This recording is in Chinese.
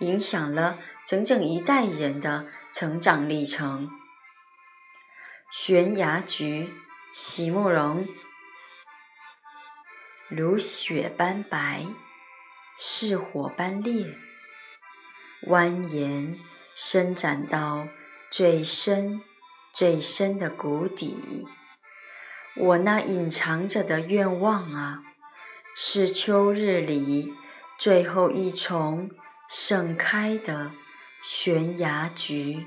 影响了整整一代人的成长历程。悬崖菊，席慕容，如雪般白，似火般烈，蜿蜒伸展到。最深、最深的谷底，我那隐藏着的愿望啊，是秋日里最后一重盛开的悬崖菊。